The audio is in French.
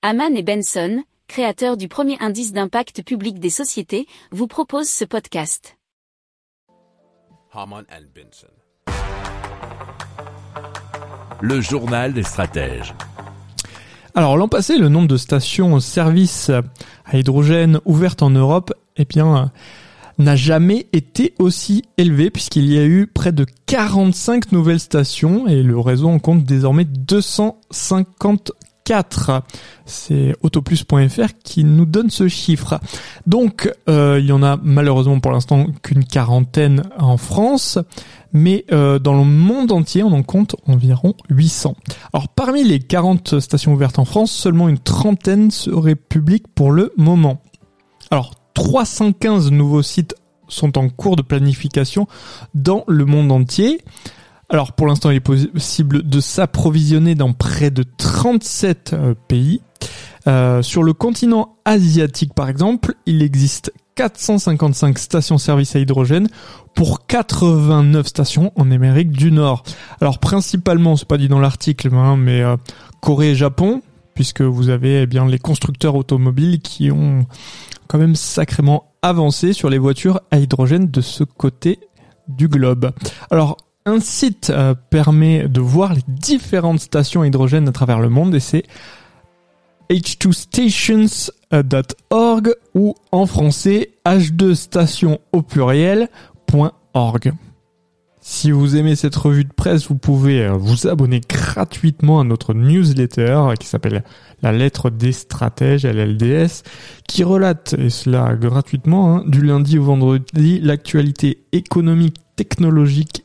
Haman et Benson, créateurs du premier indice d'impact public des sociétés, vous proposent ce podcast. Haman and Benson. Le journal des stratèges. Alors l'an passé, le nombre de stations-service à hydrogène ouvertes en Europe, eh bien, n'a jamais été aussi élevé puisqu'il y a eu près de 45 nouvelles stations et le réseau en compte désormais 254. C'est autoplus.fr qui nous donne ce chiffre. Donc euh, il y en a malheureusement pour l'instant qu'une quarantaine en France, mais euh, dans le monde entier on en compte environ 800. Alors parmi les 40 stations ouvertes en France, seulement une trentaine seraient publiques pour le moment. Alors 315 nouveaux sites sont en cours de planification dans le monde entier. Alors pour l'instant, il est possible de s'approvisionner dans près de 37 euh, pays. Euh, sur le continent asiatique, par exemple, il existe 455 stations-service à hydrogène pour 89 stations en Amérique du Nord. Alors principalement, c'est pas dit dans l'article, hein, mais euh, Corée et Japon, puisque vous avez eh bien les constructeurs automobiles qui ont quand même sacrément avancé sur les voitures à hydrogène de ce côté du globe. Alors un site euh, permet de voir les différentes stations à hydrogène à travers le monde et c'est h2stations.org ou en français h2station au pluriel.org. Si vous aimez cette revue de presse, vous pouvez euh, vous abonner gratuitement à notre newsletter qui s'appelle La lettre des stratèges, LLDS, qui relate, et cela gratuitement, hein, du lundi au vendredi, l'actualité économique, technologique,